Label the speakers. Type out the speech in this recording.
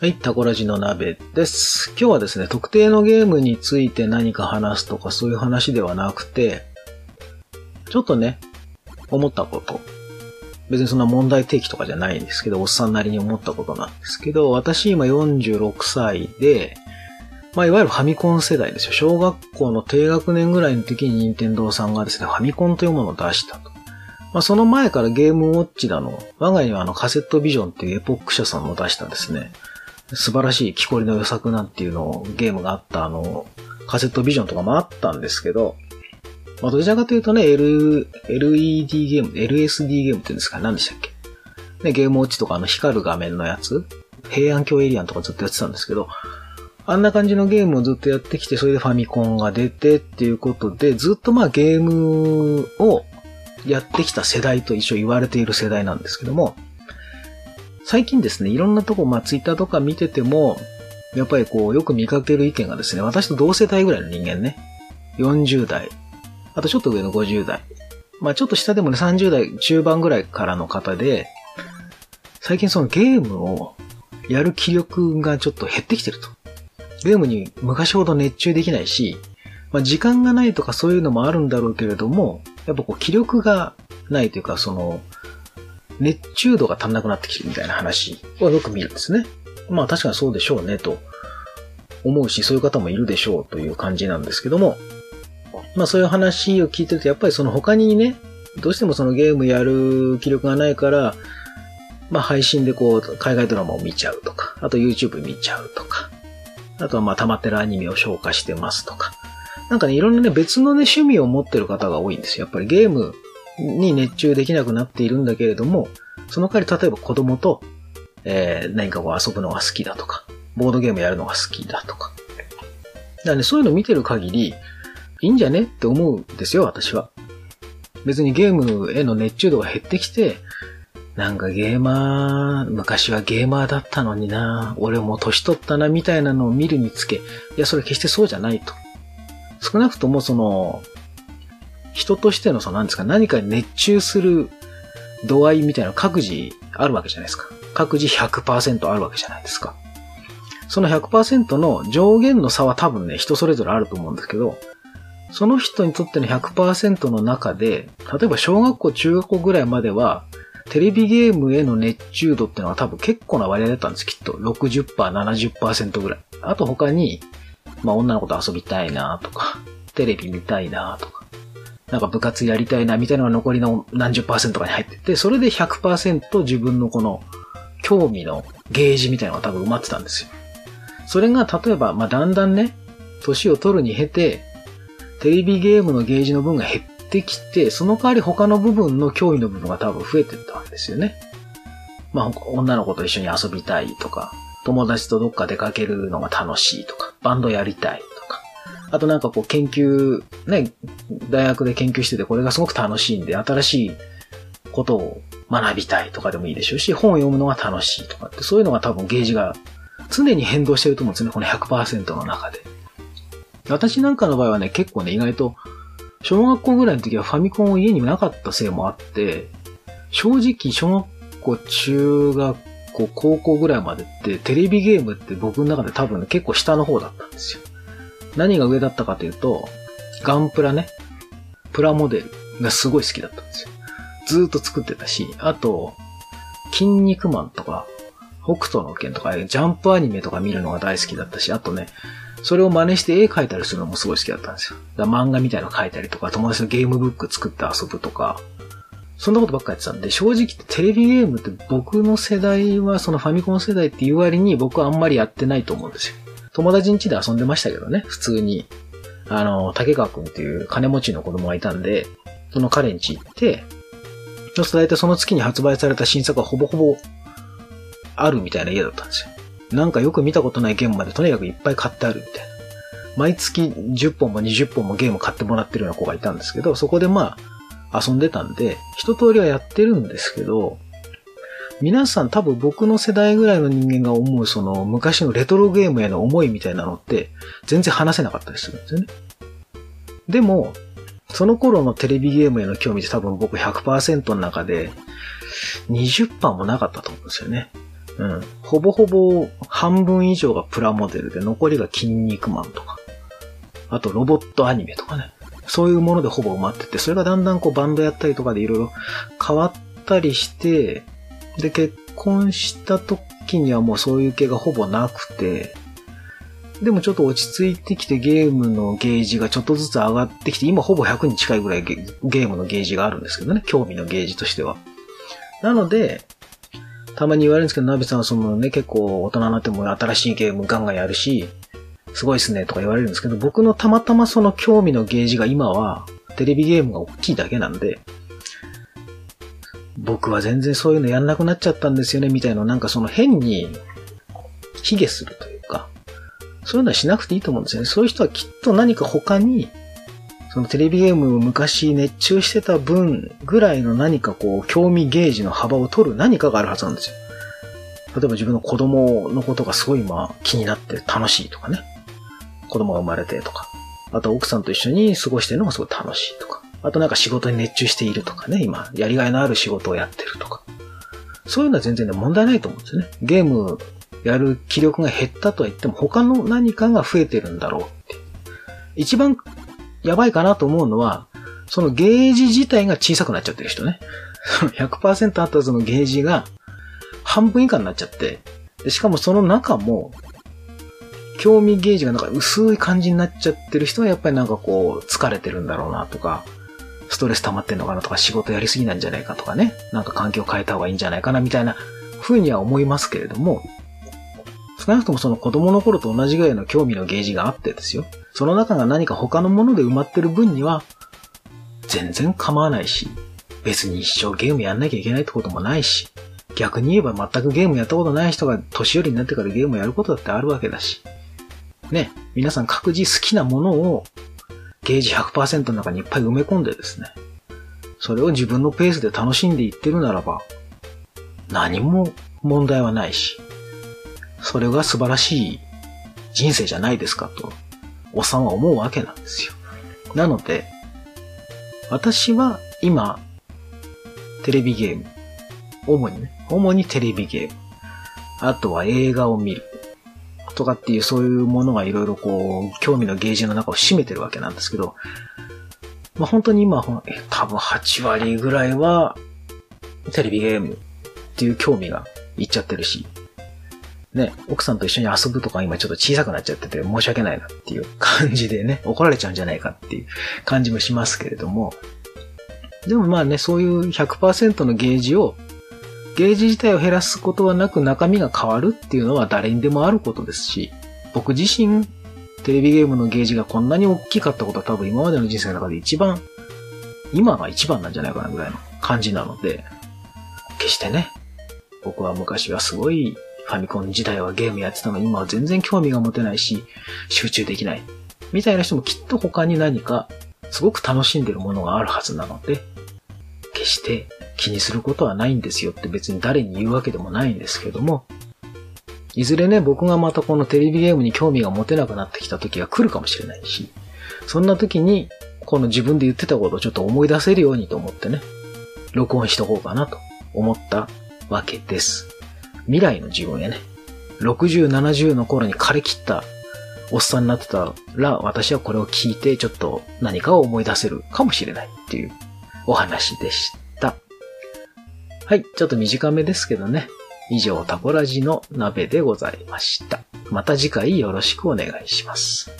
Speaker 1: はい、タコラジの鍋です。今日はですね、特定のゲームについて何か話すとかそういう話ではなくて、ちょっとね、思ったこと。別にそんな問題提起とかじゃないんですけど、おっさんなりに思ったことなんですけど、私今46歳で、まあ、いわゆるファミコン世代ですよ。小学校の低学年ぐらいの時に任天堂さんがですね、ファミコンというものを出したと。まあ、その前からゲームウォッチだの、我が家にはあのカセットビジョンっていうエポック社さんの出したんですね、素晴らしい木こりの予作なんていうのをゲームがあったあの、カセットビジョンとかもあったんですけど、まあ、どちらかというとね、L、LED ゲーム、LSD ゲームって言うんですか何でしたっけ？ね、ゲームウォッチとかあの光る画面のやつ平安京エリアンとかずっとやってたんですけど、あんな感じのゲームをずっとやってきて、それでファミコンが出てっていうことで、ずっとまあゲームをやってきた世代と一緒言われている世代なんですけども、最近ですね、いろんなとこ、まあツイッターとか見てても、やっぱりこう、よく見かける意見がですね、私と同世代ぐらいの人間ね、40代、あとちょっと上の50代、まあちょっと下でもね、30代中盤ぐらいからの方で、最近そのゲームをやる気力がちょっと減ってきてると。ゲームに昔ほど熱中できないし、まあ、時間がないとかそういうのもあるんだろうけれども、やっぱこう気力がないというか、その、熱中度が足んなくなってきてるみたいな話をよく見るんですね。まあ確かにそうでしょうねと思うし、そういう方もいるでしょうという感じなんですけども、まあそういう話を聞いてると、やっぱりその他にね、どうしてもそのゲームやる気力がないから、まあ配信でこう、海外ドラマを見ちゃうとか、あと YouTube 見ちゃうとか、あとはまあ溜まってるアニメを消化してますとか、なんかね、いろんなね、別のね、趣味を持ってる方が多いんですよ。やっぱりゲームに熱中できなくなっているんだけれども、その代わり例えば子供と、えー、何かこう遊ぶのが好きだとか、ボードゲームやるのが好きだとか。だからね、そういうの見てる限り、いいんじゃねって思うんですよ、私は。別にゲームへの熱中度が減ってきて、なんかゲーマー、昔はゲーマーだったのにな、俺も年取ったな、みたいなのを見るにつけ、いや、それ決してそうじゃないと。少なくともその、人としてのその何ですか、何かに熱中する度合いみたいな各自あるわけじゃないですか。各自100%あるわけじゃないですか。その100%の上限の差は多分ね、人それぞれあると思うんですけど、その人にとっての100%の中で、例えば小学校、中学校ぐらいまでは、テレビゲームへの熱中度っていうのは多分結構な割合だったんです、きっと。60%、70%ぐらい。あと他に、まあ女の子と遊びたいなとか、テレビ見たいなとか、なんか部活やりたいなみたいなのが残りの何十パーセントかに入ってて、それで100%自分のこの興味のゲージみたいなのが多分埋まってたんですよ。それが例えば、まあだんだんね、年を取るに経て、テレビゲームのゲージの分が減ってきて、その代わり他の部分の興味の部分が多分増えてったわけですよね。まあ女の子と一緒に遊びたいとか、友達とどっか出かけるのが楽しいとか、バンドやりたい、あとなんかこう研究、ね、大学で研究しててこれがすごく楽しいんで、新しいことを学びたいとかでもいいでしょうし、本を読むのが楽しいとかって、そういうのが多分ゲージが常に変動してると思うんですね、この100%の中で。私なんかの場合はね、結構ね、意外と、小学校ぐらいの時はファミコンを家にもなかったせいもあって、正直小学校、中学校、高校ぐらいまでって、テレビゲームって僕の中で多分、ね、結構下の方だったんですよ。何が上だったかというと、ガンプラね、プラモデルがすごい好きだったんですよ。ずーっと作ってたし、あと、筋肉マンとか、北斗の拳とか、ジャンプアニメとか見るのが大好きだったし、あとね、それを真似して絵描いたりするのもすごい好きだったんですよ。だ漫画みたいなの描いたりとか、友達のゲームブック作って遊ぶとか、そんなことばっかやってたんで、正直テレビゲームって僕の世代はそのファミコン世代っていう割に僕はあんまりやってないと思うんですよ。友達ん家で遊んでましたけどね、普通に。あの、竹川くんっていう金持ちの子供がいたんで、その彼ん家行って、そうすると大体その月に発売された新作はほぼほぼあるみたいな家だったんですよ。なんかよく見たことないゲームまでとにかくいっぱい買ってあるみたいな。毎月10本も20本もゲーム買ってもらってるような子がいたんですけど、そこでまあ遊んでたんで、一通りはやってるんですけど、皆さん多分僕の世代ぐらいの人間が思うその昔のレトロゲームへの思いみたいなのって全然話せなかったりするんですよね。でも、その頃のテレビゲームへの興味って多分僕100%の中で20%もなかったと思うんですよね。うん。ほぼほぼ半分以上がプラモデルで残りが筋肉マンとか。あとロボットアニメとかね。そういうものでほぼ埋まってて、それがだんだんこうバンドやったりとかでいろいろ変わったりして、で、結婚した時にはもうそういう系がほぼなくて、でもちょっと落ち着いてきてゲームのゲージがちょっとずつ上がってきて、今ほぼ100に近いぐらいゲームのゲージがあるんですけどね、興味のゲージとしては。なので、たまに言われるんですけど、ナビさんはそのね、結構大人になっても新しいゲームガンガンやるし、すごいっすねとか言われるんですけど、僕のたまたまその興味のゲージが今はテレビゲームが大きいだけなんで、僕は全然そういうのやんなくなっちゃったんですよね、みたいななんかその変に、卑下するというか、そういうのはしなくていいと思うんですよね。そういう人はきっと何か他に、そのテレビゲームを昔熱中してた分ぐらいの何かこう、興味ゲージの幅を取る何かがあるはずなんですよ。例えば自分の子供のことがすごい今気になって楽しいとかね。子供が生まれてとか。あと奥さんと一緒に過ごしてるのがすごい楽しいとか。あとなんか仕事に熱中しているとかね。今、やりがいのある仕事をやってるとか。そういうのは全然ね、問題ないと思うんですよね。ゲームやる気力が減ったとは言っても他の何かが増えてるんだろうって。一番やばいかなと思うのは、そのゲージ自体が小さくなっちゃってる人ね。100%あったそのゲージが半分以下になっちゃって、しかもその中も、興味ゲージがなんか薄い感じになっちゃってる人はやっぱりなんかこう疲れてるんだろうなとか、ストレス溜まってんのかなとか仕事やりすぎなんじゃないかとかね、なんか環境変えた方がいいんじゃないかなみたいな風には思いますけれども、少なくともその子供の頃と同じぐらいの興味のゲージがあってですよ。その中が何か他のもので埋まってる分には、全然構わないし、別に一生ゲームやんなきゃいけないってこともないし、逆に言えば全くゲームやったことない人が年寄りになってからゲームやることだってあるわけだし。ね、皆さん各自好きなものをゲージ100%の中にいっぱい埋め込んでですね、それを自分のペースで楽しんでいってるならば、何も問題はないし、それが素晴らしい人生じゃないですかと、おっさんは思うわけなんですよ。なので、私は今、テレビゲーム、主にね、主にテレビゲーム、あとは映画を見る、とかっていうそういうものがいろいろこう、興味のゲージの中を占めてるわけなんですけど、まあ本当に今、多分8割ぐらいは、テレビゲームっていう興味がいっちゃってるし、ね、奥さんと一緒に遊ぶとか今ちょっと小さくなっちゃってて申し訳ないなっていう感じでね、怒られちゃうんじゃないかっていう感じもしますけれども、でもまあね、そういう100%のゲージをゲージ自体を減らすことはなく中身が変わるっていうのは誰にでもあることですし、僕自身、テレビゲームのゲージがこんなに大きかったことは多分今までの人生の中で一番、今が一番なんじゃないかなぐらいの感じなので、決してね、僕は昔はすごいファミコン自体はゲームやってたのに今は全然興味が持てないし、集中できない。みたいな人もきっと他に何かすごく楽しんでるものがあるはずなので、決して気にすることはないんですよって別に誰に言うわけでもないんですけども、いずれね、僕がまたこのテレビゲームに興味が持てなくなってきた時が来るかもしれないし、そんな時に、この自分で言ってたことをちょっと思い出せるようにと思ってね、録音しとこうかなと思ったわけです。未来の自分へね、60、70の頃に枯れ切ったおっさんになってたら、私はこれを聞いてちょっと何かを思い出せるかもしれないっていうお話でした。はい、ちょっと短めですけどね。以上、タコラジの鍋でございました。また次回よろしくお願いします。